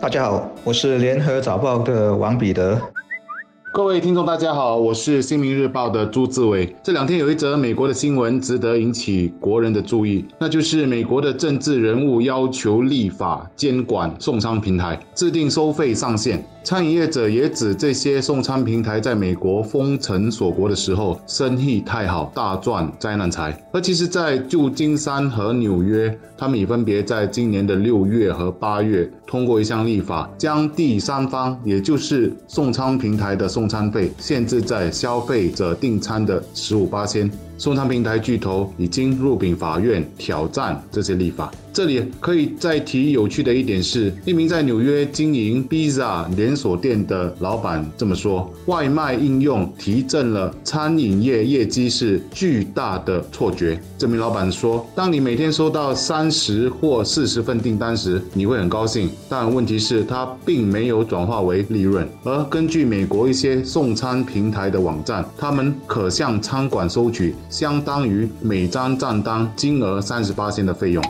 大家好，我是联合早报的王彼得。各位听众，大家好，我是新民日报的朱志伟。这两天有一则美国的新闻值得引起国人的注意，那就是美国的政治人物要求立法监管送餐平台，制定收费上限。餐饮业者也指这些送餐平台在美国封城锁国的时候生意太好，大赚灾难财。而其实，在旧金山和纽约，他们已分别在今年的六月和八月通过一项立法，将第三方，也就是送餐平台的送送餐费限制在消费者订餐的十五八千。送餐平台巨头已经入禀法院挑战这些立法。这里可以再提有趣的一点是，一名在纽约经营 Pizza 连锁店的老板这么说：外卖应用提振了餐饮业业绩是巨大的错觉。这名老板说，当你每天收到三十或四十份订单时，你会很高兴，但问题是它并没有转化为利润。而根据美国一些送餐平台的网站，他们可向餐馆收取。相当于每张账单金额三十八千的费用。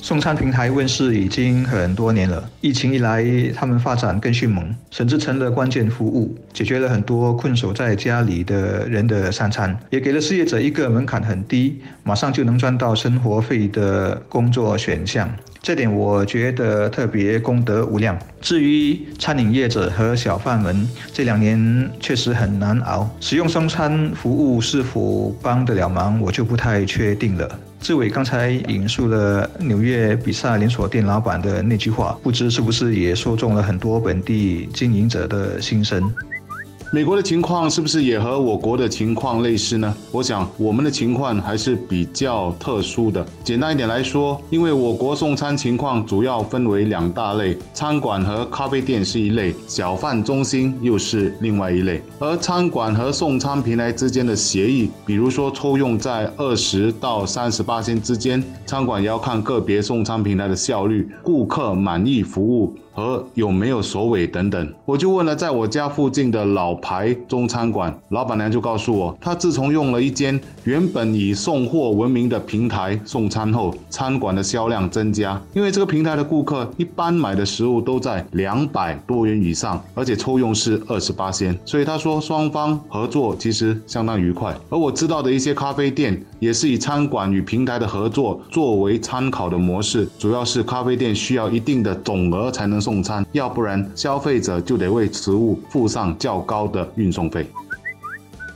送餐平台问世已经很多年了，疫情一来，他们发展更迅猛，甚至成了关键服务，解决了很多困守在家里的人的三餐，也给了失业者一个门槛很低，马上就能赚到生活费的工作选项。这点我觉得特别功德无量。至于餐饮业者和小贩们，这两年确实很难熬，使用送餐服务是否帮得了忙，我就不太确定了。志伟刚才引述了纽约比萨连锁店老板的那句话，不知是不是也说中了很多本地经营者的心声。美国的情况是不是也和我国的情况类似呢？我想我们的情况还是比较特殊的。简单一点来说，因为我国送餐情况主要分为两大类，餐馆和咖啡店是一类，小贩中心又是另外一类。而餐馆和送餐平台之间的协议，比如说抽用在二十到三十八天之间，餐馆也要看个别送餐平台的效率、顾客满意服务。和有没有首尾等等，我就问了，在我家附近的老牌中餐馆，老板娘就告诉我，她自从用了一间原本以送货闻名的平台送餐后，餐馆的销量增加，因为这个平台的顾客一般买的食物都在两百多元以上，而且抽用是二十八仙，所以他说双方合作其实相当愉快。而我知道的一些咖啡店也是以餐馆与平台的合作作为参考的模式，主要是咖啡店需要一定的总额才能。送餐，要不然消费者就得为食物付上较高的运送费。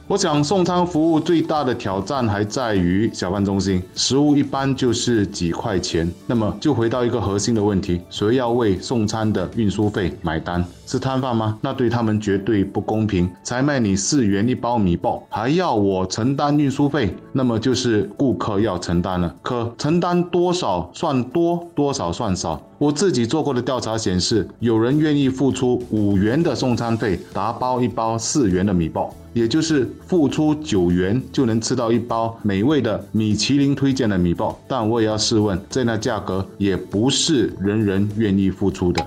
我想送餐服务最大的挑战还在于小贩中心，食物一般就是几块钱。那么就回到一个核心的问题：谁要为送餐的运输费买单？是摊贩吗？那对他们绝对不公平。才卖你四元一包米包，还要我承担运输费，那么就是顾客要承担了。可承担多少算多，多少算少？我自己做过的调查显示，有人愿意付出五元的送餐费，打包一包四元的米包。也就是付出九元就能吃到一包美味的米其林推荐的米包，但我也要试问，这样的价格也不是人人愿意付出的。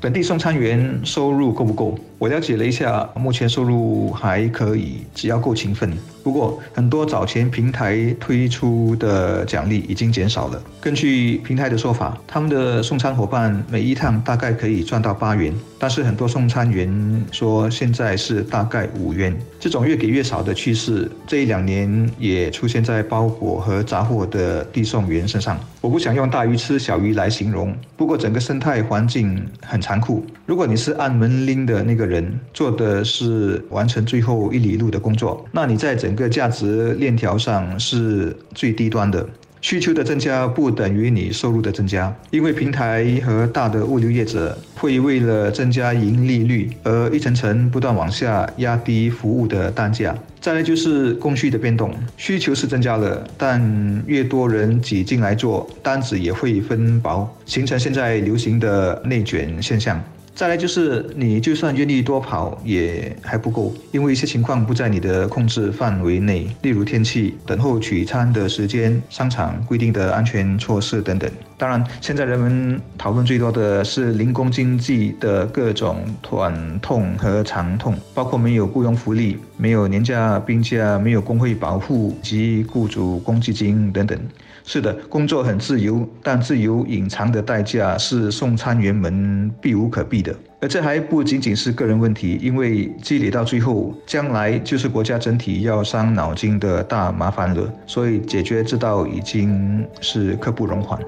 本地送餐员收入够不够？我了解了一下，目前收入还可以，只要够勤奋。不过，很多早前平台推出的奖励已经减少了。根据平台的说法，他们的送餐伙伴每一趟大概可以赚到八元，但是很多送餐员说现在是大概五元。这种越给越少的趋势，这一两年也出现在包裹和杂货的递送员身上。我不想用大鱼吃小鱼来形容，不过整个生态环境很残酷。如果你是按门铃的那个人，做的是完成最后一里路的。工作，那你在整个价值链条上是最低端的。需求的。增加不等于你收入的。增加，因为平台和大的。物流业者会为了增加盈利率而一层层不断往下压低服务的。单价。再来就是供需的。变动，需求是增加了，但越多人挤进来做，单子也会分薄，形成现在流行的。内卷现象。再来就是你就算愿意多跑也还不够，因为一些情况不在你的控制范围内，例如天气、等候取餐的时间、商场规定的安全措施等等。当然，现在人们讨论最多的是零工经济的各种短痛和长痛，包括没有雇佣福利、没有年假、病假、没有工会保护及雇主公积金等等。是的，工作很自由，但自由隐藏的代价是送餐员们避无可避的而这还不仅仅是个人问题，因为积累到最后，将来就是国家整体要伤脑筋的大麻烦了。所以解决之道已经是刻不容缓。